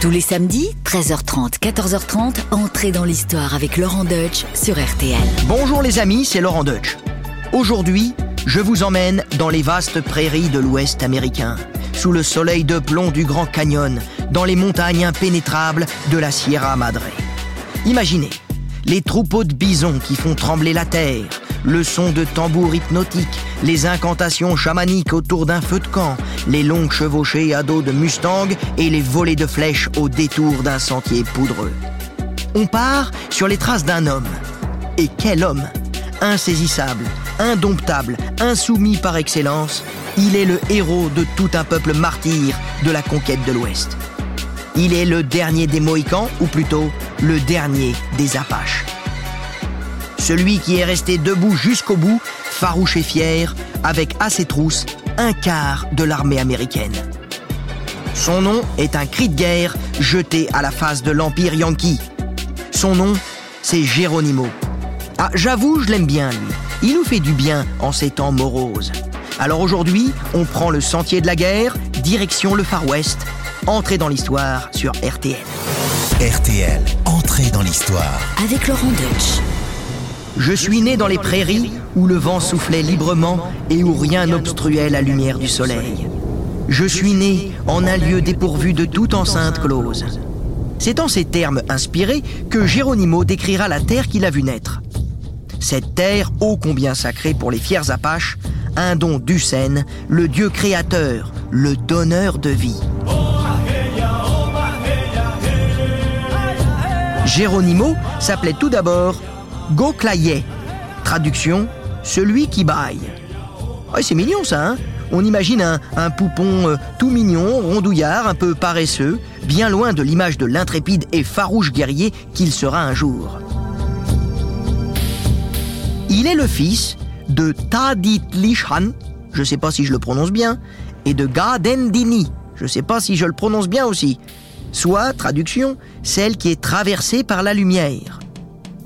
Tous les samedis, 13h30, 14h30, entrez dans l'histoire avec Laurent Deutsch sur RTL. Bonjour les amis, c'est Laurent Deutsch. Aujourd'hui, je vous emmène dans les vastes prairies de l'Ouest américain, sous le soleil de plomb du Grand Canyon, dans les montagnes impénétrables de la Sierra Madre. Imaginez les troupeaux de bisons qui font trembler la terre, le son de tambours hypnotiques, les incantations chamaniques autour d'un feu de camp, les longues chevauchées à dos de Mustang et les volées de flèches au détour d'un sentier poudreux. On part sur les traces d'un homme. Et quel homme? Insaisissable, indomptable, insoumis par excellence, il est le héros de tout un peuple martyr de la conquête de l'Ouest. Il est le dernier des Mohicans, ou plutôt le dernier des Apaches. Celui qui est resté debout jusqu'au bout, farouche et fier, avec à ses trousses un quart de l'armée américaine. Son nom est un cri de guerre jeté à la face de l'Empire Yankee. Son nom, c'est Geronimo. Ah, j'avoue, je l'aime bien, lui. Il nous fait du bien en ces temps moroses. Alors aujourd'hui, on prend le sentier de la guerre, direction le Far West, entrée dans l'histoire sur RTL. RTL, entrée dans l'histoire. Avec Laurent Deutsch. Je suis né dans les prairies où le vent soufflait librement et où rien n'obstruait la lumière du soleil. Je suis né en un lieu dépourvu de toute enceinte close. C'est en ces termes inspirés que Geronimo décrira la terre qu'il a vue naître. Cette terre, ô combien sacrée pour les fiers Apaches, un don du Seine, le Dieu créateur, le donneur de vie. Geronimo s'appelait tout d'abord Goclaye. Traduction, celui qui baille. Ouais, c'est mignon ça, hein On imagine un, poupon euh, tout mignon, rondouillard, un peu paresseux, bien loin de l'image de l'intrépide et farouche guerrier qu'il sera un jour. Il est le fils de Taditlishan, je sais pas si je le prononce bien, et de Gadendini, je sais pas si je le prononce bien aussi, soit, traduction, celle qui est traversée par la lumière.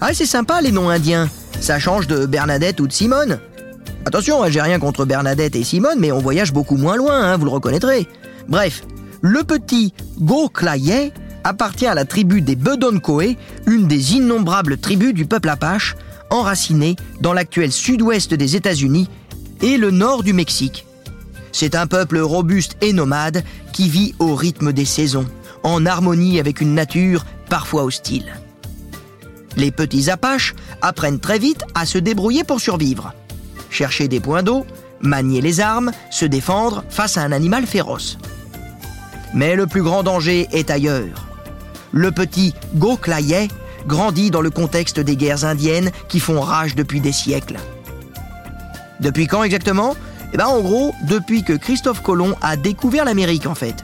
Ah, c'est sympa les noms indiens, ça change de Bernadette ou de Simone. Attention, j'ai rien contre Bernadette et Simone, mais on voyage beaucoup moins loin, hein, vous le reconnaîtrez. Bref, le petit Goklaye appartient à la tribu des Bedonkoé, une des innombrables tribus du peuple apache, enracinée dans l'actuel sud-ouest des États-Unis et le nord du Mexique. C'est un peuple robuste et nomade qui vit au rythme des saisons, en harmonie avec une nature parfois hostile. Les petits Apaches apprennent très vite à se débrouiller pour survivre. Chercher des points d'eau, manier les armes, se défendre face à un animal féroce. Mais le plus grand danger est ailleurs. Le petit Goklayeh grandit dans le contexte des guerres indiennes qui font rage depuis des siècles. Depuis quand exactement? Eh bien en gros, depuis que Christophe Colomb a découvert l'Amérique en fait.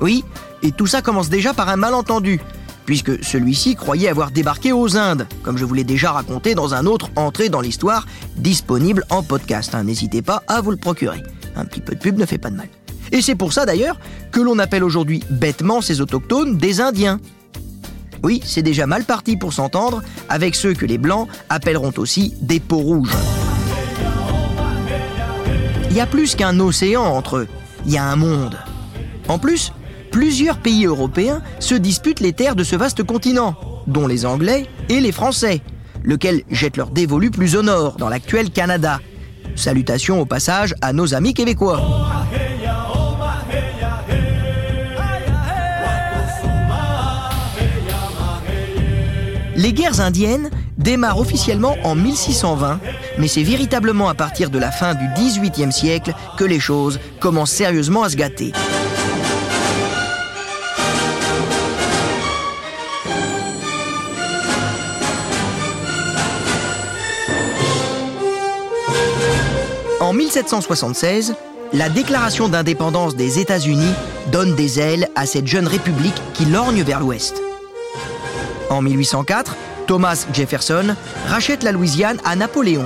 Oui, et tout ça commence déjà par un malentendu, puisque celui-ci croyait avoir débarqué aux Indes, comme je vous l'ai déjà raconté dans un autre entrée dans l'histoire, disponible en podcast. hein. N'hésitez pas à vous le procurer. Un petit peu de pub ne fait pas de mal. Et c'est pour ça d'ailleurs que l'on appelle aujourd'hui bêtement ces autochtones des Indiens. Oui, c'est déjà mal parti pour s'entendre avec ceux que les Blancs appelleront aussi des peaux rouges. Il y a plus qu'un océan entre eux, il y a un monde. En plus, plusieurs pays européens se disputent les terres de ce vaste continent, dont les Anglais et les Français, lequel jettent leur dévolu plus au nord, dans l'actuel Canada. Salutations au passage à nos amis québécois. Les guerres indiennes démarrent officiellement en 1620, mais c'est véritablement à partir de la fin du XVIIIe siècle que les choses commencent sérieusement à se gâter. 1776, la déclaration d'indépendance des États-Unis donne des ailes à cette jeune république qui lorgne vers l'ouest. En 1804, Thomas Jefferson rachète la Louisiane à Napoléon.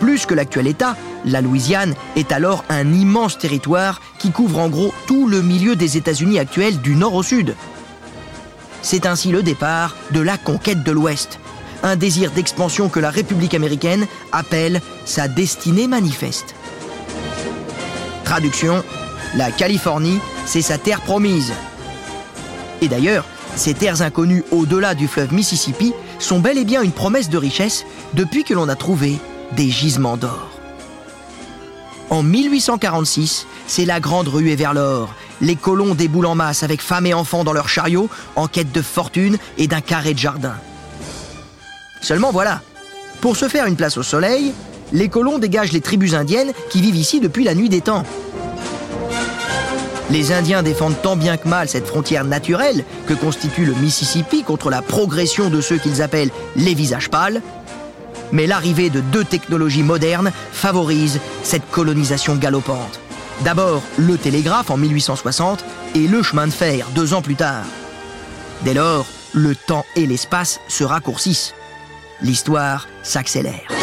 Plus que l'actuel État, la Louisiane est alors un immense territoire qui couvre en gros tout le milieu des États-Unis actuels du nord au sud. C'est ainsi le départ de la conquête de l'Ouest, un désir d'expansion que la République américaine appelle sa destinée manifeste. Traduction, la Californie, c'est sa terre promise. Et d'ailleurs, ces terres inconnues au-delà du fleuve Mississippi sont bel et bien une promesse de richesse depuis que l'on a trouvé des gisements d'or. En 1846, c'est la grande ruée vers l'or. Les colons déboulent en masse avec femmes et enfants dans leurs chariots en quête de fortune et d'un carré de jardin. Seulement voilà, pour se faire une place au soleil, les colons dégagent les tribus indiennes qui vivent ici depuis la nuit des temps. Les Indiens défendent tant bien que mal cette frontière naturelle que constitue le Mississippi contre la progression de ceux qu'ils appellent les visages pâles. Mais l'arrivée de deux technologies modernes favorise cette colonisation galopante. D'abord le télégraphe en 1860 et le chemin de fer deux ans plus tard. Dès lors, le temps et l'espace se raccourcissent. L'histoire s'accélère.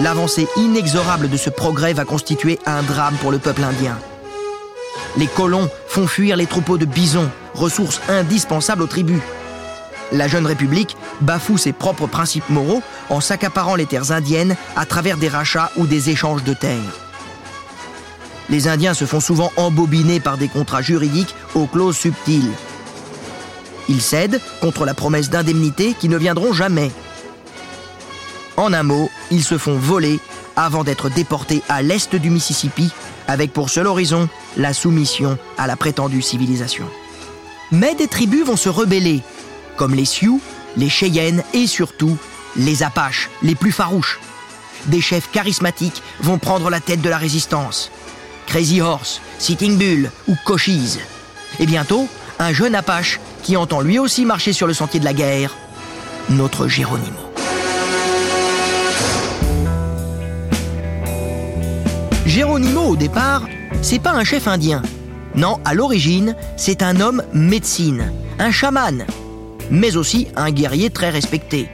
L'avancée inexorable de ce progrès va constituer un drame pour le peuple indien. Les colons font fuir les troupeaux de bisons, ressources indispensables aux tribus. La jeune République bafoue ses propres principes moraux en s'accaparant les terres indiennes à travers des rachats ou des échanges de terres. Les Indiens se font souvent embobiner par des contrats juridiques aux clauses subtiles. Ils cèdent contre la promesse d'indemnité qui ne viendront jamais. En un mot, ils se font voler avant d'être déportés à l'est du Mississippi, avec pour seul horizon la soumission à la prétendue civilisation. Mais des tribus vont se rebeller, comme les Sioux, les Cheyennes et surtout les Apaches, les plus farouches. Des chefs charismatiques vont prendre la tête de la résistance. Crazy Horse, Sitting Bull ou Cochise. Et bientôt, un jeune Apache qui entend lui aussi marcher sur le sentier de la guerre, notre Géronimo. Géronimo, au départ, c'est pas un chef indien. Non, à l'origine, c'est un homme médecine, un chaman, mais aussi un guerrier très respecté.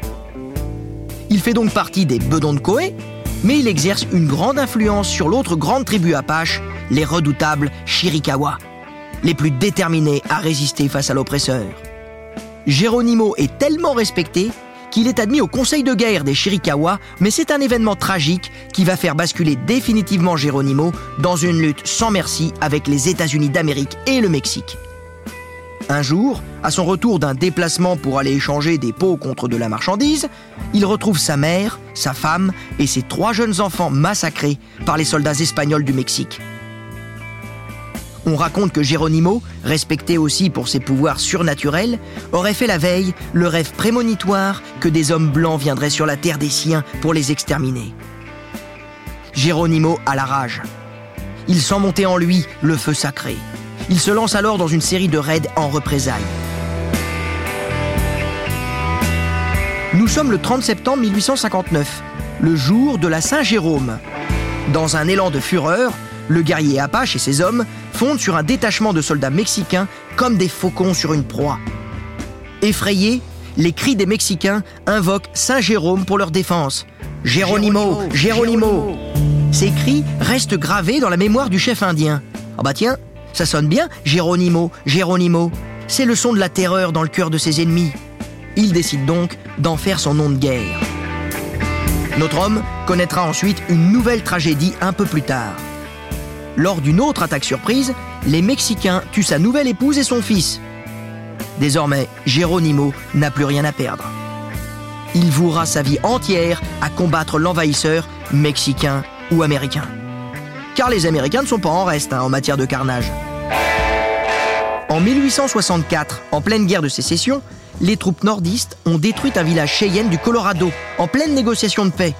Il fait donc partie des Bedons de mais il exerce une grande influence sur l'autre grande tribu apache, les redoutables Chiricahua, les plus déterminés à résister face à l'oppresseur. Géronimo est tellement respecté qu'il est admis au conseil de guerre des Chiricahua, mais c'est un événement tragique qui va faire basculer définitivement Geronimo dans une lutte sans merci avec les États-Unis d'Amérique et le Mexique. Un jour, à son retour d'un déplacement pour aller échanger des pots contre de la marchandise, il retrouve sa mère, sa femme et ses trois jeunes enfants massacrés par les soldats espagnols du Mexique. On raconte que Geronimo, respecté aussi pour ses pouvoirs surnaturels, aurait fait la veille le rêve prémonitoire que des hommes blancs viendraient sur la terre des siens pour les exterminer. Geronimo a la rage. Il sent monter en lui le feu sacré. Il se lance alors dans une série de raids en représailles. Nous sommes le 30 septembre 1859, le jour de la Saint-Jérôme. Dans un élan de fureur, le guerrier Apache et ses hommes fondent sur un détachement de soldats mexicains comme des faucons sur une proie. Effrayés, les cris des Mexicains invoquent Saint Jérôme pour leur défense. Géronimo, Géronimo. Ces cris restent gravés dans la mémoire du chef indien. Ah bah tiens, ça sonne bien, Géronimo, Géronimo. C'est le son de la terreur dans le cœur de ses ennemis. Il décide donc d'en faire son nom de guerre. Notre homme connaîtra ensuite une nouvelle tragédie un peu plus tard. Lors d'une autre attaque surprise, les Mexicains tuent sa nouvelle épouse et son fils. Désormais, Geronimo n'a plus rien à perdre. Il vouera sa vie entière à combattre l'envahisseur, mexicain ou américain. Car les Américains ne sont pas en reste hein, en matière de carnage. En 1864, en pleine guerre de sécession, les troupes nordistes ont détruit un village cheyenne du Colorado, en pleine négociation de paix.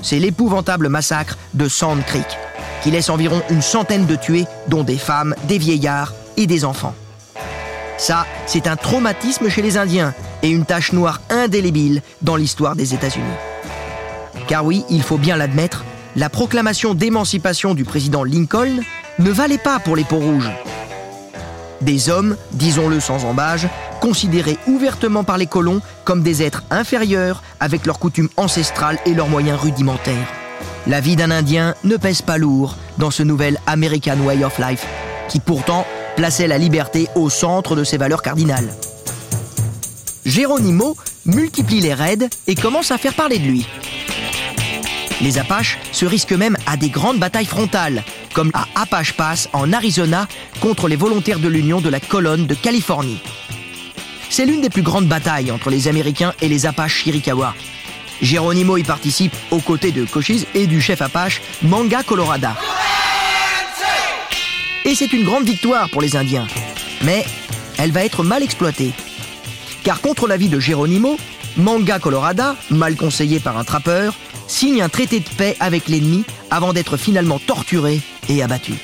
C'est l'épouvantable massacre de Sand Creek qui laisse environ une centaine de tués, dont des femmes, des vieillards et des enfants. Ça, c'est un traumatisme chez les Indiens et une tache noire indélébile dans l'histoire des États-Unis. Car oui, il faut bien l'admettre, la proclamation d'émancipation du président Lincoln ne valait pas pour les peaux rouges. Des hommes, disons-le sans embâge, considérés ouvertement par les colons comme des êtres inférieurs avec leurs coutumes ancestrales et leurs moyens rudimentaires. La vie d'un Indien ne pèse pas lourd dans ce nouvel American Way of Life, qui pourtant plaçait la liberté au centre de ses valeurs cardinales. Geronimo multiplie les raids et commence à faire parler de lui. Les Apaches se risquent même à des grandes batailles frontales, comme à Apache Pass en Arizona contre les volontaires de l'Union de la colonne de Californie. C'est l'une des plus grandes batailles entre les Américains et les Apaches Chiricahua. Geronimo y participe aux côtés de Cochise et du chef Apache Manga Colorada. Et c'est une grande victoire pour les Indiens. Mais elle va être mal exploitée. Car contre l'avis de Geronimo, Manga Colorada, mal conseillé par un trappeur, signe un traité de paix avec l'ennemi avant d'être finalement torturé et abattu.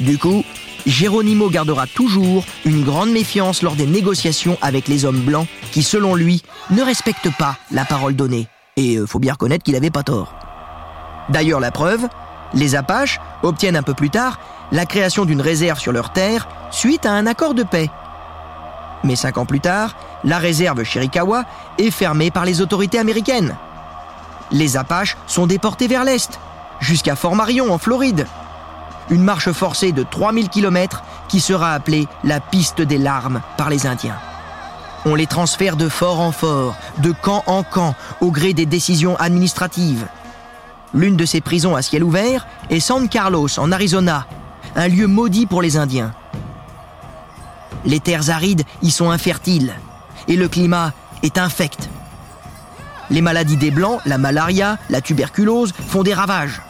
Du coup, Geronimo gardera toujours une grande méfiance lors des négociations avec les hommes blancs qui, selon lui, ne respectent pas la parole donnée. Et euh, faut bien reconnaître qu'il n'avait pas tort. D'ailleurs, la preuve, les Apaches obtiennent un peu plus tard la création d'une réserve sur leur terre suite à un accord de paix. Mais cinq ans plus tard, la réserve Chiricahua est fermée par les autorités américaines. Les Apaches sont déportés vers l'est, jusqu'à Fort Marion en Floride. Une marche forcée de 3000 km qui sera appelée la piste des larmes par les Indiens. On les transfère de fort en fort, de camp en camp, au gré des décisions administratives. L'une de ces prisons à ciel ouvert est San Carlos, en Arizona, un lieu maudit pour les Indiens. Les terres arides y sont infertiles et le climat est infect. Les maladies des Blancs, la malaria, la tuberculose font des ravages.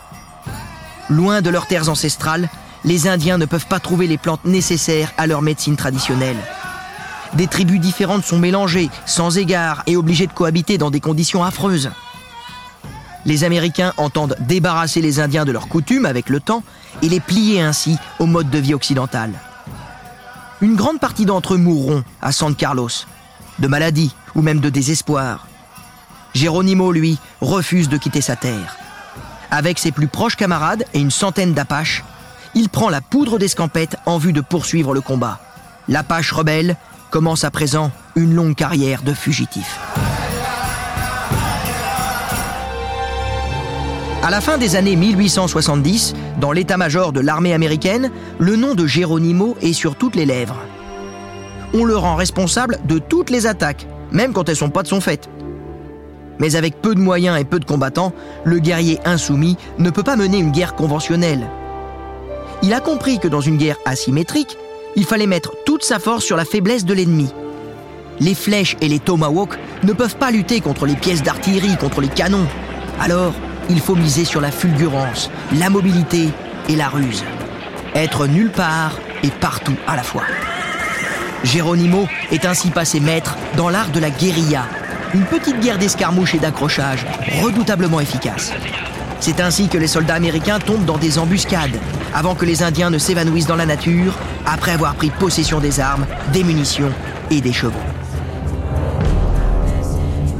Loin de leurs terres ancestrales, les Indiens ne peuvent pas trouver les plantes nécessaires à leur médecine traditionnelle. Des tribus différentes sont mélangées, sans égard, et obligées de cohabiter dans des conditions affreuses. Les Américains entendent débarrasser les Indiens de leurs coutumes avec le temps et les plier ainsi au mode de vie occidental. Une grande partie d'entre eux mourront à San Carlos, de maladie ou même de désespoir. Geronimo, lui, refuse de quitter sa terre. Avec ses plus proches camarades et une centaine d'Apaches, il prend la poudre d'escampette en vue de poursuivre le combat. L'Apache rebelle commence à présent une longue carrière de fugitif. À la fin des années 1870, dans l'état-major de l'armée américaine, le nom de Geronimo est sur toutes les lèvres. On le rend responsable de toutes les attaques, même quand elles sont pas de son fait. Mais avec peu de moyens et peu de combattants, le guerrier insoumis ne peut pas mener une guerre conventionnelle. Il a compris que dans une guerre asymétrique, il fallait mettre toute sa force sur la faiblesse de l'ennemi. Les flèches et les tomahawks ne peuvent pas lutter contre les pièces d'artillerie, contre les canons. Alors, il faut miser sur la fulgurance, la mobilité et la ruse. Être nulle part et partout à la fois. Geronimo est ainsi passé maître dans l'art de la guérilla, une petite guerre d'escarmouche et d'accrochage redoutablement efficace. C'est ainsi que les soldats américains tombent dans des embuscades, avant que les Indiens ne s'évanouissent dans la nature, après avoir pris possession des armes, des munitions et des chevaux.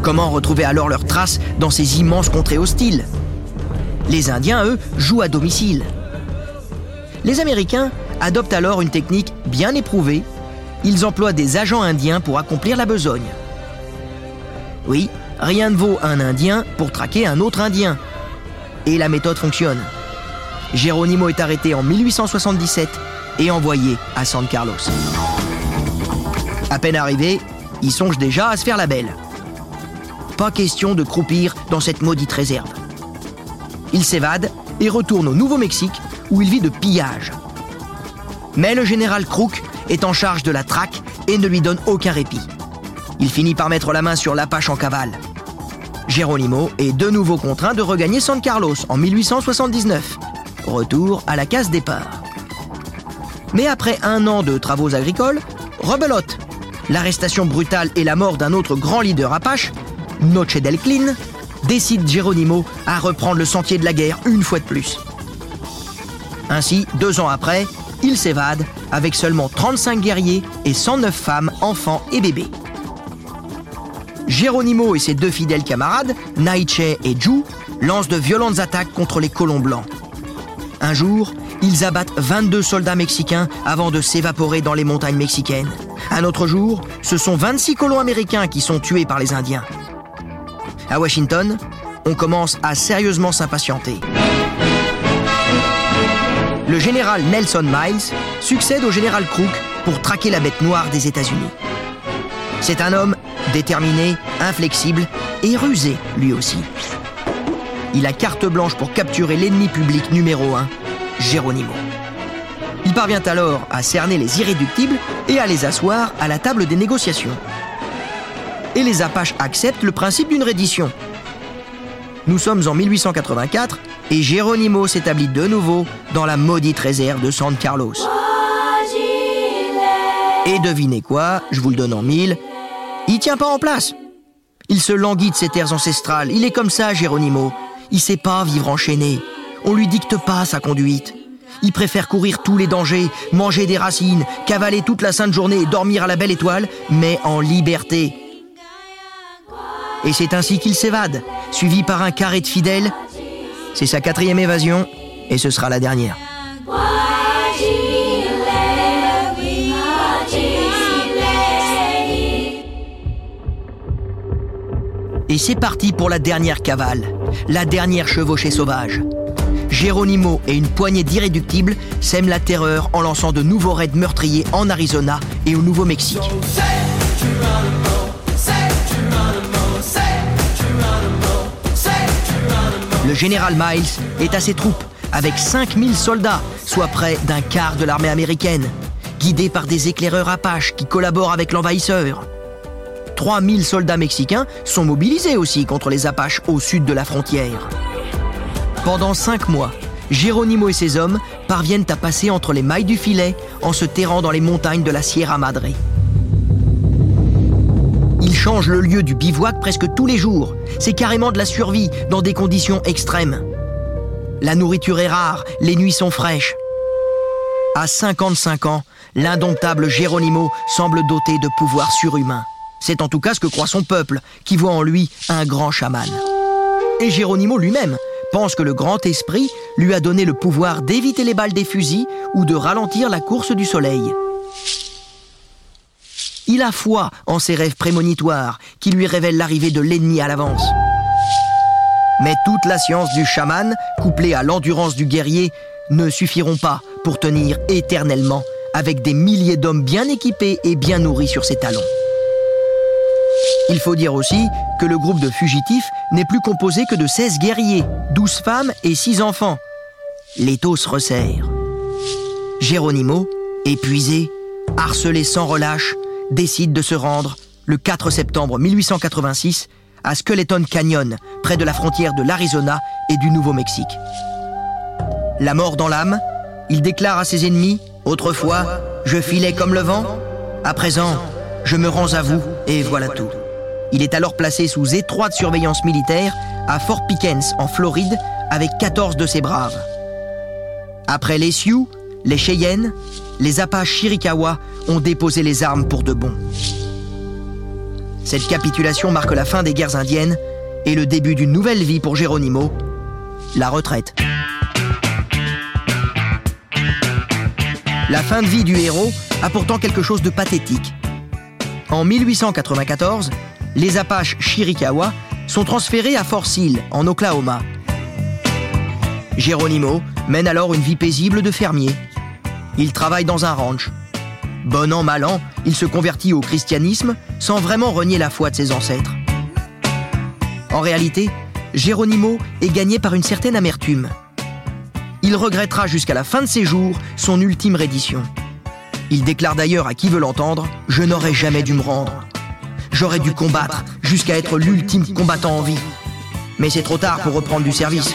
Comment retrouver alors leurs traces dans ces immenses contrées hostiles? Les Indiens, eux, jouent à domicile. Les Américains adoptent alors une technique bien éprouvée. Ils emploient des agents indiens pour accomplir la besogne. Oui, rien ne vaut un Indien pour traquer un autre Indien. Et la méthode fonctionne. Geronimo est arrêté en 1877 et envoyé à San Carlos. À peine arrivé, il songe déjà à se faire la belle. Pas question de croupir dans cette maudite réserve. Il s'évade et retourne au Nouveau-Mexique où il vit de pillage. Mais le général Crook est en charge de la traque et ne lui donne aucun répit. Il finit par mettre la main sur l'Apache en cavale. Geronimo est de nouveau contraint de regagner San Carlos en 1879. Retour à la case départ. Mais après un an de travaux agricoles, rebelote. L'arrestation brutale et la mort d'un autre grand leader apache, Noche del Clean, décide Geronimo à reprendre le sentier de la guerre une fois de plus. Ainsi, deux ans après, il s'évade avec seulement 35 guerriers et 109 femmes, enfants et bébés. Geronimo et ses deux fidèles camarades, Naiche et Ju, lancent de violentes attaques contre les colons blancs. Un jour, ils abattent 22 soldats mexicains avant de s'évaporer dans les montagnes mexicaines. Un autre jour, ce sont 26 colons américains qui sont tués par les Indiens. À Washington, on commence à sérieusement s'impatienter. Le général Nelson Miles succède au général Crook pour traquer la bête noire des États-Unis. C'est un homme déterminé, inflexible et rusé lui aussi. il a carte blanche pour capturer l'ennemi public numéro 1, Geronimo. Il parvient alors à cerner les irréductibles et à les asseoir à la table des négociations. Et les Apaches acceptent le principe d'une reddition. Nous sommes en 1884 et Geronimo s'établit de nouveau dans la maudite réserve de San Carlos. Et devinez quoi, je vous le donne en mille, il tient pas en place. Il se languit de ses terres ancestrales, il est comme ça, Geronimo. Il sait pas vivre enchaîné. On lui dicte pas sa conduite. Il préfère courir tous les dangers, manger des racines, cavaler toute la sainte journée et dormir à la belle étoile, mais en liberté. Et c'est ainsi qu'il s'évade, suivi par un carré de fidèles. C'est sa quatrième évasion, et ce sera la dernière. Et c'est parti pour la dernière cavale, la dernière chevauchée sauvage. Geronimo et une poignée d'irréductibles sèment la terreur en lançant de nouveaux raids meurtriers en Arizona et au Nouveau-Mexique. Le général Miles est à ses troupes avec 5000 soldats, soit près d'un quart de l'armée américaine, guidés par des éclaireurs apaches qui collaborent avec l'envahisseur. 3000 soldats mexicains sont mobilisés aussi contre les Apaches au sud de la frontière. Pendant cinq mois, Geronimo et ses hommes parviennent à passer entre les mailles du filet en se terrant dans les montagnes de la Sierra Madre. Ils changent le lieu du bivouac presque tous les jours. C'est carrément de la survie dans des conditions extrêmes. La nourriture est rare, les nuits sont fraîches. À 55 ans, l'indomptable Geronimo semble doté de pouvoirs surhumains. C'est en tout cas ce que croit son peuple, qui voit en lui un grand chaman. Et Geronimo lui-même pense que le grand esprit lui a donné le pouvoir d'éviter les balles des fusils ou de ralentir la course du soleil. Il a foi en ses rêves prémonitoires qui lui révèlent l'arrivée de l'ennemi à l'avance. Mais toute la science du chaman, couplée à l'endurance du guerrier, ne suffiront pas pour tenir éternellement avec des milliers d'hommes bien équipés et bien nourris sur ses talons. Il faut dire aussi que le groupe de fugitifs n'est plus composé que de 16 guerriers, 12 femmes et 6 enfants. L'étau se resserre. Geronimo, épuisé, harcelé sans relâche, décide de se rendre, le 4 septembre 1886, à Skeleton Canyon, près de la frontière de l'Arizona et du Nouveau-Mexique. La mort dans l'âme, il déclare à ses ennemis Autrefois, je filais comme le vent, à présent, je me rends à vous et voilà tout. Il est alors placé sous étroite surveillance militaire à Fort Pickens, en Floride, avec 14 de ses braves. Après les Sioux, les Cheyennes, les Apaches Chiricahua ont déposé les armes pour de bon. Cette capitulation marque la fin des guerres indiennes et le début d'une nouvelle vie pour Geronimo, la retraite. La fin de vie du héros a pourtant quelque chose de pathétique. En 1894, les Apaches Chiricahua sont transférés à Fort Sill, en Oklahoma. Geronimo mène alors une vie paisible de fermier. Il travaille dans un ranch. Bon an, mal an, il se convertit au christianisme sans vraiment renier la foi de ses ancêtres. En réalité, Geronimo est gagné par une certaine amertume. Il regrettera jusqu'à la fin de ses jours son ultime reddition. Il déclare d'ailleurs à qui veut l'entendre Je n'aurais jamais dû me rendre. J'aurais dû combattre jusqu'à être l'ultime combattant en vie. Mais c'est trop tard pour reprendre du service.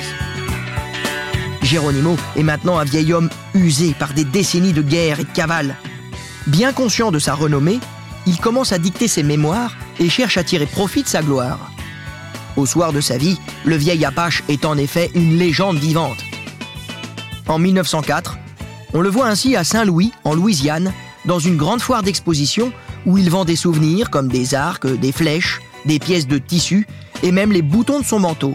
Geronimo est maintenant un vieil homme usé par des décennies de guerre et de cavale. Bien conscient de sa renommée, il commence à dicter ses mémoires et cherche à tirer profit de sa gloire. Au soir de sa vie, le vieil Apache est en effet une légende vivante. En 1904, on le voit ainsi à Saint-Louis, en Louisiane, dans une grande foire d'exposition où il vend des souvenirs comme des arcs, des flèches, des pièces de tissu et même les boutons de son manteau.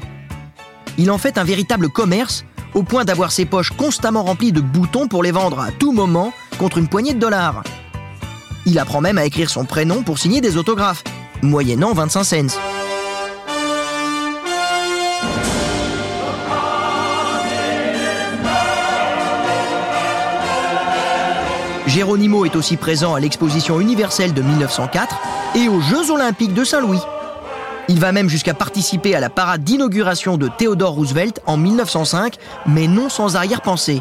Il en fait un véritable commerce au point d'avoir ses poches constamment remplies de boutons pour les vendre à tout moment contre une poignée de dollars. Il apprend même à écrire son prénom pour signer des autographes, moyennant 25 cents. Geronimo est aussi présent à l'exposition universelle de 1904 et aux Jeux olympiques de Saint-Louis. Il va même jusqu'à participer à la parade d'inauguration de Theodore Roosevelt en 1905, mais non sans arrière-pensée.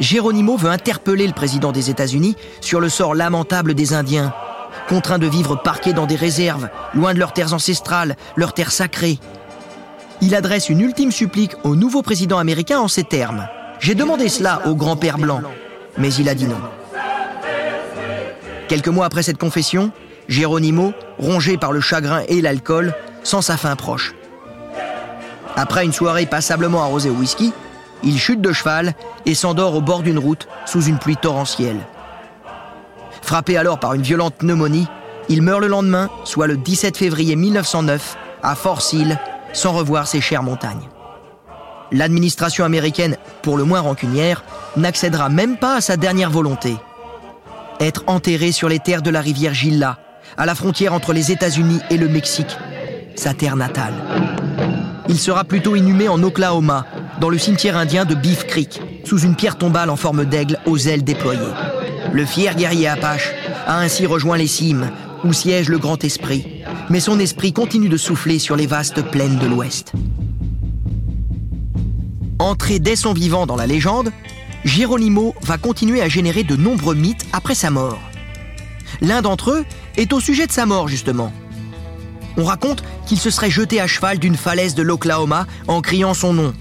Geronimo veut interpeller le président des États-Unis sur le sort lamentable des Indiens, contraints de vivre parqués dans des réserves, loin de leurs terres ancestrales, leurs terres sacrées. Il adresse une ultime supplique au nouveau président américain en ces termes. J'ai demandé cela au grand-père blanc, mais il a dit non. Quelques mois après cette confession, Geronimo, rongé par le chagrin et l'alcool, sent sa fin proche. Après une soirée passablement arrosée au whisky, il chute de cheval et s'endort au bord d'une route sous une pluie torrentielle. Frappé alors par une violente pneumonie, il meurt le lendemain, soit le 17 février 1909, à Fort Sill, sans revoir ses chères montagnes. L'administration américaine, pour le moins rancunière, n'accédera même pas à sa dernière volonté. Être enterré sur les terres de la rivière Gila, à la frontière entre les États-Unis et le Mexique, sa terre natale. Il sera plutôt inhumé en Oklahoma, dans le cimetière indien de Beef Creek, sous une pierre tombale en forme d'aigle aux ailes déployées. Le fier guerrier Apache a ainsi rejoint les cimes où siège le grand esprit, mais son esprit continue de souffler sur les vastes plaines de l'Ouest. Entré dès son vivant dans la légende, Geronimo va continuer à générer de nombreux mythes après sa mort. L'un d'entre eux est au sujet de sa mort, justement. On raconte qu'il se serait jeté à cheval d'une falaise de l'Oklahoma en criant son nom.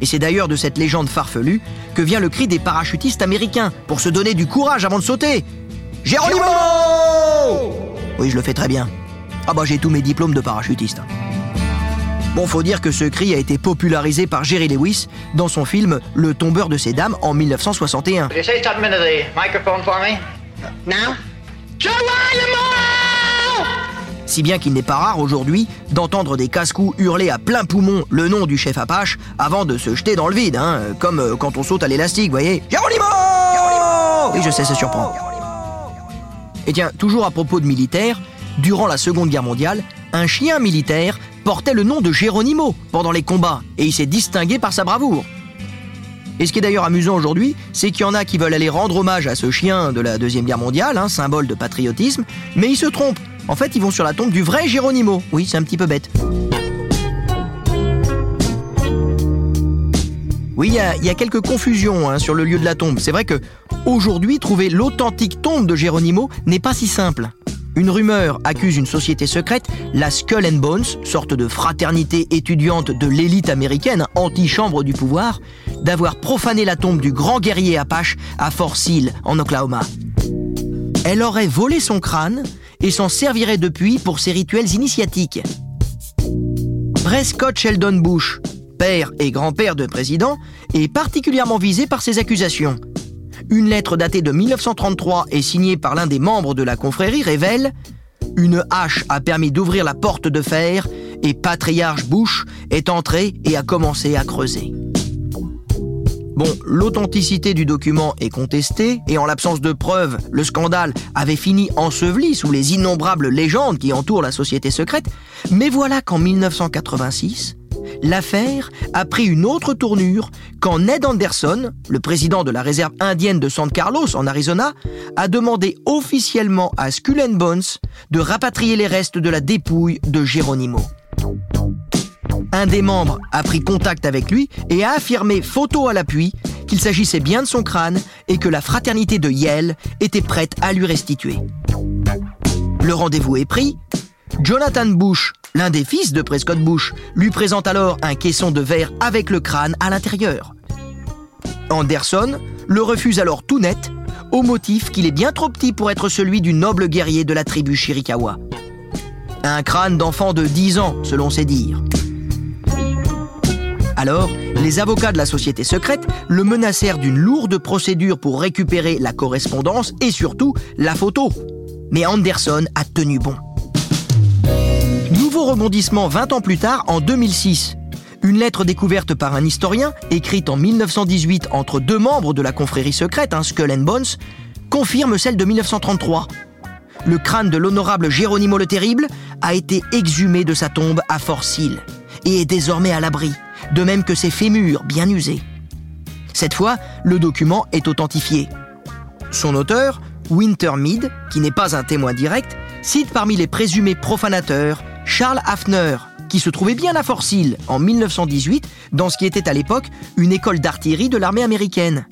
Et c'est d'ailleurs de cette légende farfelue que vient le cri des parachutistes américains pour se donner du courage avant de sauter. Geronimo Oui, je le fais très bien. Ah bah j'ai tous mes diplômes de parachutiste. Bon, faut dire que ce cri a été popularisé par Jerry Lewis dans son film Le tombeur de ces dames en 1961. Could you say something into the microphone for me? Now? Si bien qu'il n'est pas rare aujourd'hui d'entendre des casse-coups hurler à plein poumon le nom du chef Apache avant de se jeter dans le vide, hein, comme euh, quand on saute à l'élastique, voyez. Geronimo Oui, je sais, ça surprend. Et tiens, toujours à propos de militaires, durant la Seconde Guerre mondiale, un chien militaire portait le nom de Geronimo pendant les combats et il s'est distingué par sa bravoure. Et ce qui est d'ailleurs amusant aujourd'hui, c'est qu'il y en a qui veulent aller rendre hommage à ce chien de la Deuxième Guerre mondiale, hein, symbole de patriotisme, mais ils se trompent. En fait, ils vont sur la tombe du vrai Geronimo. Oui, c'est un petit peu bête. Oui, il y, a- quelques confusions hein, sur le lieu de la tombe. C'est vrai que aujourd'hui, trouver l'authentique tombe de Geronimo n'est pas si simple. Une rumeur accuse une société secrète, la Skull and Bones, sorte de fraternité étudiante de l'élite américaine, anti-chambre du pouvoir, d'avoir profané la tombe du grand guerrier Apache à Fort Sill, en Oklahoma. Elle aurait volé son crâne et s'en servirait depuis pour ses rituels initiatiques. Prescott Sheldon Bush, père et grand-père de président, est particulièrement visé par ces accusations. Une lettre datée de 1933 et signée par l'un des membres de la confrérie révèle Une hache a permis d'ouvrir la porte de fer et Patriarche Bush est entré et a commencé à creuser. Bon, l'authenticité du document est contestée et en l'absence de preuves, le scandale avait fini enseveli sous les innombrables légendes qui entourent la société secrète, mais voilà qu'en 1986, l'affaire a pris une autre tournure quand Ned Anderson, le président de la réserve indienne de San Carlos en Arizona, a demandé officiellement à Skull and Bones de rapatrier les restes de la dépouille de Geronimo. Un des membres a pris contact avec lui et a affirmé, photo à l'appui, qu'il s'agissait bien de son crâne et que la fraternité de Yale était prête à lui restituer. Le rendez-vous est pris. Jonathan Bush, l'un des fils de Prescott Bush, lui présente alors un caisson de verre avec le crâne à l'intérieur. Anderson le refuse alors tout net, au motif qu'il est bien trop petit pour être celui du noble guerrier de la tribu Chiricahua. Un crâne d'enfant de 10 ans, selon ses dires. Alors, les avocats de la société secrète le menacèrent d'une lourde procédure pour récupérer la correspondance et surtout la photo. Mais Anderson a tenu bon. Rebondissement 20 ans plus tard, en 2006. Une lettre découverte par un historien, écrite en 1918 entre deux membres de la confrérie secrète, un Skull and Bones, confirme celle de 1933. Le crâne de l'honorable Geronimo le Terrible a été exhumé de sa tombe à Fort et est désormais à l'abri, de même que ses fémurs bien usés. Cette fois, le document est authentifié. Son auteur, Winter Mead, qui n'est pas un témoin direct, cite parmi les présumés profanateurs Charles Hafner, qui se trouvait bien à Fort Sill en 1918 dans ce qui était à l'époque une école d'artillerie de l'armée américaine.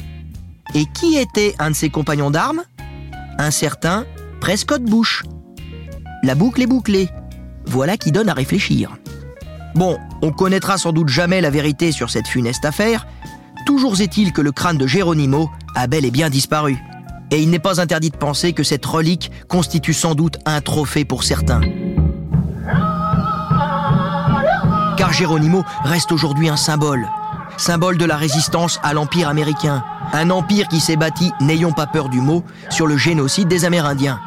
Et qui était un de ses compagnons d'armes? Un certain Prescott Bush. La boucle est bouclée. Voilà qui donne à réfléchir. Bon, on connaîtra sans doute jamais la vérité sur cette funeste affaire. Toujours est-il que le crâne de Geronimo a bel et bien disparu. Et il n'est pas interdit de penser que cette relique constitue sans doute un trophée pour certains. Car Geronimo reste aujourd'hui un symbole. Symbole de la résistance à l'Empire américain. Un empire qui s'est bâti, n'ayons pas peur du mot, sur le génocide des Amérindiens.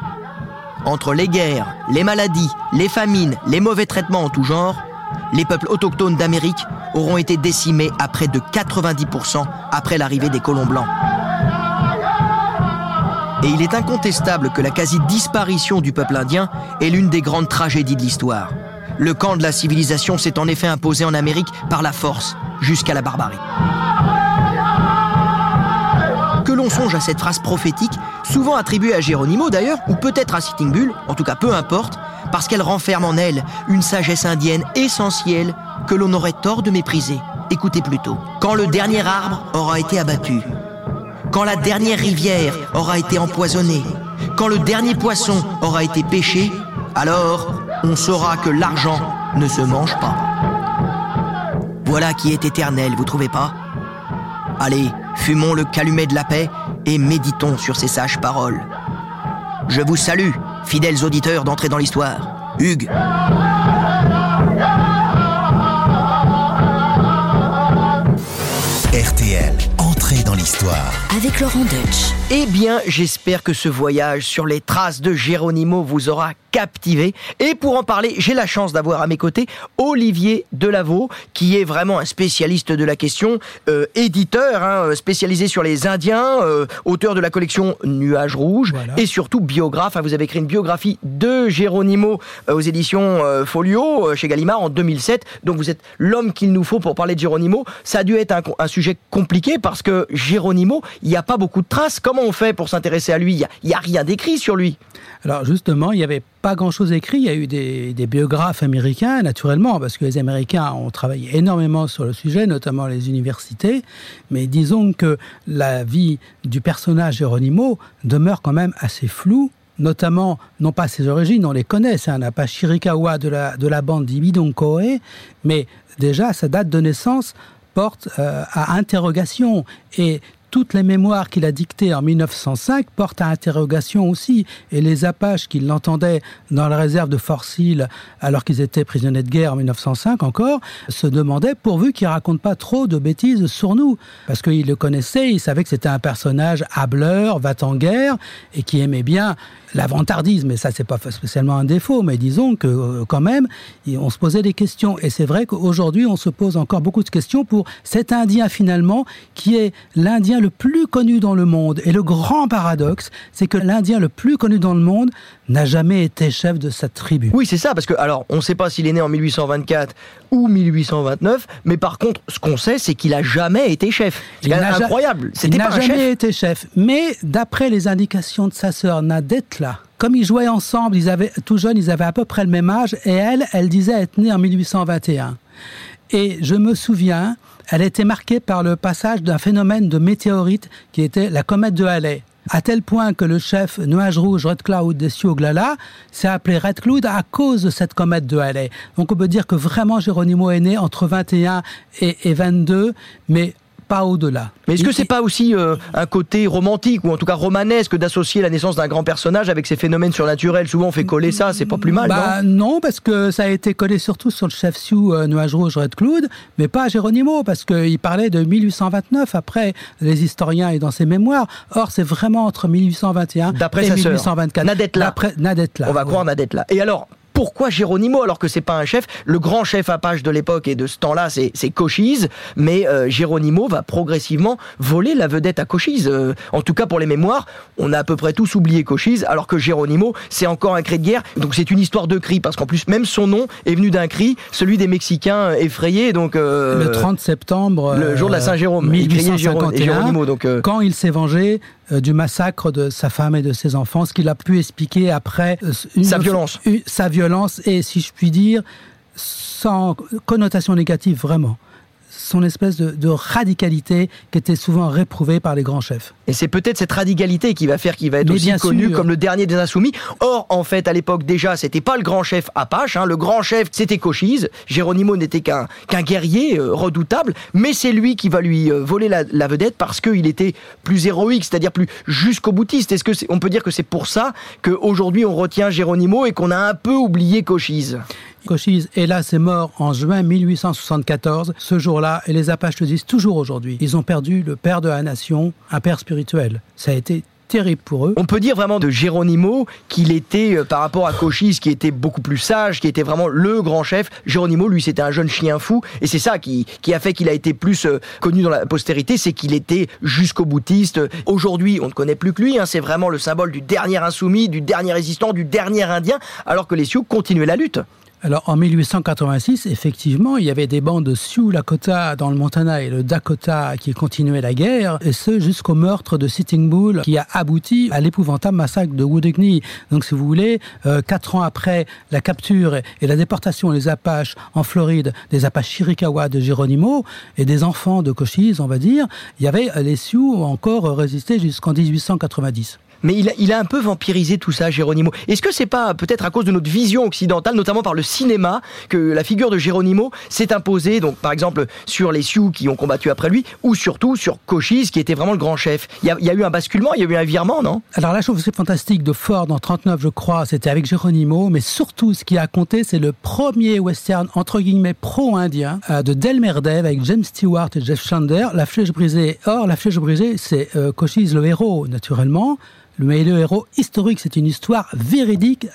Entre les guerres, les maladies, les famines, les mauvais traitements en tout genre, les peuples autochtones d'Amérique auront été décimés à près de 90% après l'arrivée des colons blancs. Et il est incontestable que la quasi-disparition du peuple indien est l'une des grandes tragédies de l'histoire. Le camp de la civilisation s'est en effet imposé en Amérique par la force, jusqu'à la barbarie. Que l'on songe à cette phrase prophétique, souvent attribuée à Geronimo d'ailleurs, ou peut-être à Sitting Bull, en tout cas peu importe, parce qu'elle renferme en elle une sagesse indienne essentielle que l'on aurait tort de mépriser. Écoutez plutôt. Quand le dernier arbre aura été abattu, quand la dernière rivière aura été empoisonnée, quand le dernier poisson aura été pêché, alors on saura que l'argent ne se mange pas. Voilà qui est éternel, vous trouvez pas? Allez, fumons le calumet de la paix et méditons sur ces sages paroles. Je vous salue, fidèles auditeurs d'entrer dans l'histoire. Hugues. RTL, entrée dans l'histoire. Avec Laurent Deutsch. Eh bien, j'espère que ce voyage sur les traces de Geronimo vous aura captivé. Et pour en parler, j'ai la chance d'avoir à mes côtés Olivier Delaveau, qui est vraiment un spécialiste de la question, euh, éditeur, hein, spécialisé sur les Indiens, euh, auteur de la collection Nuages Rouges, Voilà. et surtout biographe. hein. vous avez écrit une biographie de Geronimo euh, aux éditions euh, Folio, euh, chez Gallimard, en 2007. Donc vous êtes l'homme qu'il nous faut pour parler de Geronimo. Ça a dû être un, un sujet compliqué parce que Geronimo, il n'y a pas beaucoup de traces. Comment on fait pour s'intéresser à lui? Il n'y a, rien d'écrit sur lui. Alors justement, il n'y avait pas grand-chose écrit. Il y a eu des, biographes américains, naturellement, parce que les Américains ont travaillé énormément sur le sujet, notamment les universités. Mais disons que la vie du personnage Geronimo demeure quand même assez floue. Notamment, non pas ses origines, on les connaît, c'est un Apache Chiricahua de la, de la bande d'Ibidonkoe, mais déjà sa date de naissance porte euh, à interrogation et toutes les mémoires qu'il a dictées en 1905 portent à interrogation aussi. Et les Apaches qui l'entendaient dans la réserve de Fort Sill, alors qu'ils étaient prisonniers de guerre en 1905 encore, se demandaient pourvu qu'il raconte pas trop de bêtises sur nous. Parce qu'ils le connaissaient, ils savaient que c'était un personnage hableur, va en guerre, et qui aimait bien l'avantardisme. Et ça, c'est pas spécialement un défaut, mais disons que euh, quand même, on se posait des questions. Et c'est vrai qu'aujourd'hui, on se pose encore beaucoup de questions pour cet Indien finalement, qui est l'Indien le plus connu dans le monde. Et le grand paradoxe, c'est que l'Indien le plus connu dans le monde n'a jamais été chef de sa tribu. Oui, c'est ça, parce que, alors, on ne sait pas s'il est né en 1824 ou 1829, mais par contre, ce qu'on sait, c'est qu'il a jamais été chef. C'est incroyable. Il n'a jamais été chef. Mais d'après les indications de sa sœur Nadetla, comme ils jouaient ensemble, ils avaient, tout jeunes, ils avaient à peu près le même âge, et elle, elle disait être née en 1821. Et je me souviens, elle était marquée par le passage d'un phénomène de météorite qui était la comète de Halley. À tel point que le chef Nuage Rouge Red Cloud des Sioux Oglala s'est appelé Red Cloud à cause de cette comète de Halley. Donc on peut dire que vraiment Geronimo est né entre 21 et, et 22, mais pas au-delà. Mais est-ce que c'est pas aussi euh, un côté romantique, ou en tout cas romanesque, d'associer la naissance d'un grand personnage avec ces phénomènes surnaturels? Souvent, on fait coller ça, c'est pas plus mal, bah, non, parce que ça a été collé surtout sur le chef Sioux euh, Nuage Rouge Red Cloud, mais pas à Geronimo, parce qu'il parlait de 1829 après les historiens et dans ses mémoires. Or, c'est vraiment entre 1821 D'après et sa sœur, 1824. Nadetla. D'après Nadetla. On va oui. croire Nadette là. Et alors, pourquoi Geronimo alors que c'est pas un chef Le grand chef Apache de l'époque et de ce temps-là, c'est c'est Cochise, mais euh, Geronimo va progressivement voler la vedette à Cochise. Euh, en tout cas, pour les mémoires, on a à peu près tous oublié Cochise, alors que Geronimo, c'est encore un cri de guerre. Donc c'est une histoire de cri, parce qu'en plus, même son nom est venu d'un cri, celui des Mexicains effrayés. Donc euh, Le 30 septembre. le jour de la euh, Saint-Jérôme. Il criait Géron- 1851, Géronimo, donc, euh, quand il s'est vengé euh, du massacre de sa femme et de ses enfants, ce qu'il a pu expliquer après euh, une- Sa violence. une- sa violence et, si je puis dire, sans connotation négative vraiment son espèce de, radicalité qui était souvent réprouvée par les grands chefs. Et c'est peut-être cette radicalité qui va faire qu'il va être aussi connu comme le dernier des insoumis. Or, en fait, à l'époque déjà, c'était pas le grand chef Apache. Hein. Le grand chef, c'était Cochise. Geronimo n'était qu'un guerrier euh, redoutable, mais c'est lui qui va lui euh, voler la, vedette parce qu'il était plus héroïque, c'est-à-dire plus jusqu'au boutiste. Est-ce que on peut dire que c'est pour ça qu'aujourd'hui on retient Geronimo et qu'on a un peu oublié Cochise Cochise, hélas, est mort en juin 1874. Ce jour-là, et les Apaches le disent toujours aujourd'hui, ils ont perdu le père de la nation, un père spirituel. Ça a été terrible pour eux. On peut dire vraiment de Geronimo qu'il était, euh, par rapport à Cochise, qui était beaucoup plus sage, qui était vraiment le grand chef. Geronimo, lui, c'était un jeune chien fou. Et c'est ça qui, qui a fait qu'il a été plus euh, connu dans la postérité, c'est qu'il était jusqu'au boutiste. Aujourd'hui, on ne connaît plus que lui. Hein. c'est vraiment le symbole du dernier insoumis, du dernier résistant, du dernier indien, alors que les Sioux continuaient la lutte. Alors en 1886, effectivement, il y avait des bandes de Sioux Lakota dans le Montana et le Dakota qui continuaient la guerre, et ce jusqu'au meurtre de Sitting Bull qui a abouti à l'épouvantable massacre de Wounded Donc si vous voulez, euh, quatre ans après la capture et la déportation des Apaches en Floride, des Apaches Chiricahua de Geronimo et des enfants de Cochise, on va dire, il y avait les Sioux encore résisté jusqu'en 1890 mais il a, un peu vampirisé tout ça, Geronimo. Est-ce que c'est pas peut-être à cause de notre vision occidentale, notamment par le cinéma, que la figure de Geronimo s'est imposée, donc par exemple sur les Sioux qui ont combattu après lui, ou surtout sur Cochise qui était vraiment le grand chef? Il y a, eu un basculement, il y a eu un virement, non? Alors la chose fantastique de Ford en 39, je crois, c'était avec Geronimo, mais surtout ce qui a compté, c'est le premier western entre guillemets pro-indien euh, de Delmer Dave avec James Stewart et Jeff Chandler, La Flèche brisée. Or, La Flèche brisée, c'est euh, Cochise le héros, naturellement. Le héros historique, c'est une histoire véridique,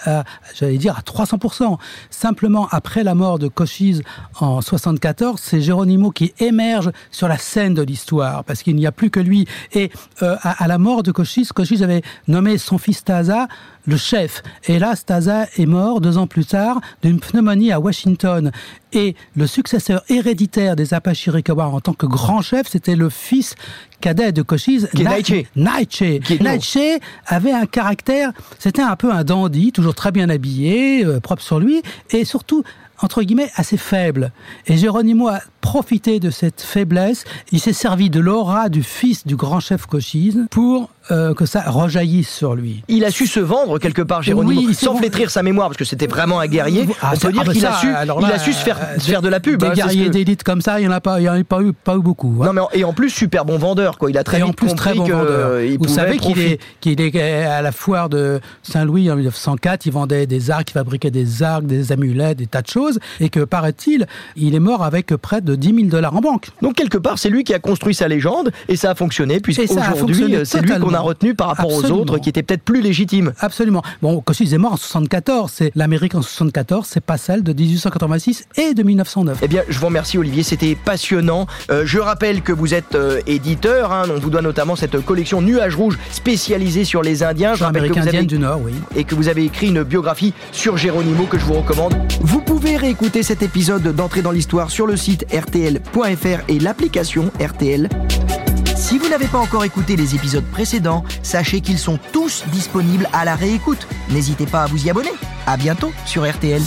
j'allais dire à 300%. Simplement, après la mort de Cochise en 74, c'est Geronimo qui émerge sur la scène de l'histoire, parce qu'il n'y a plus que lui. Et euh, à, à, la mort de Cochise, Cochise avait nommé son fils Taza le chef. Et là, Staza est mort deux ans plus tard d'une pneumonie à Washington. Et le successeur héréditaire des Apache Chiricahua en tant que grand chef, c'était le fils cadet de Cochise, Naiche. Naiche avait un caractère, c'était un peu un dandy, toujours très bien habillé, euh, propre sur lui, et surtout entre guillemets, assez faible. Et Geronimo a profité de cette faiblesse. Il s'est servi de l'aura du fils du grand chef Cochise pour euh, que ça rejaillisse sur lui. Il a su se vendre quelque part, Geronimo, sans flétrir sa mémoire, parce que c'était vraiment un guerrier. Ah, on peut dire ah, qu'il a su, il a su se faire, euh, faire de la pub. Des hein, guerriers d'élite comme ça, il n'y en a pas, il y en a pas eu, pas eu beaucoup. Hein. Non, mais et en plus super bon vendeur, quoi. Il a très et en plus, très bon vendeur. Vous savez qu'il est, qu'il est à la foire de Saint-Louis en 1904, il vendait des arcs, il fabriquait des arcs, des amulettes, des tas de choses, et que paraît-il, il est mort avec près de 10 000 dollars en banque. Donc quelque part, c'est lui qui a construit sa légende, et ça a fonctionné, puisqu'aujourd'hui, c'est lui qu'on a retenu par rapport aux autres qui étaient peut-être plus légitimes. Absolument. Bon, Cochise est mort en 74, c'est l'Amérique en 74, c'est pas celle de 1886 et de 1909. Eh bien, je vous remercie Olivier, c'était passionnant. Euh, je rappelle que vous êtes euh, éditeur, hein, on vous doit notamment cette collection Nuages Rouges spécialisée sur les Indiens. Je rappelle que vous avez... du Nord, oui. Et que vous avez écrit une biographie sur Geronimo que je vous recommande. Vous pouvez réécouter cet épisode d'entrée dans l'histoire sur le site rtl.fr et l'application RTL. Si vous n'avez pas encore écouté les épisodes précédents, sachez qu'ils sont tous disponibles à la réécoute. N'hésitez pas à vous y abonner. À bientôt sur RTL.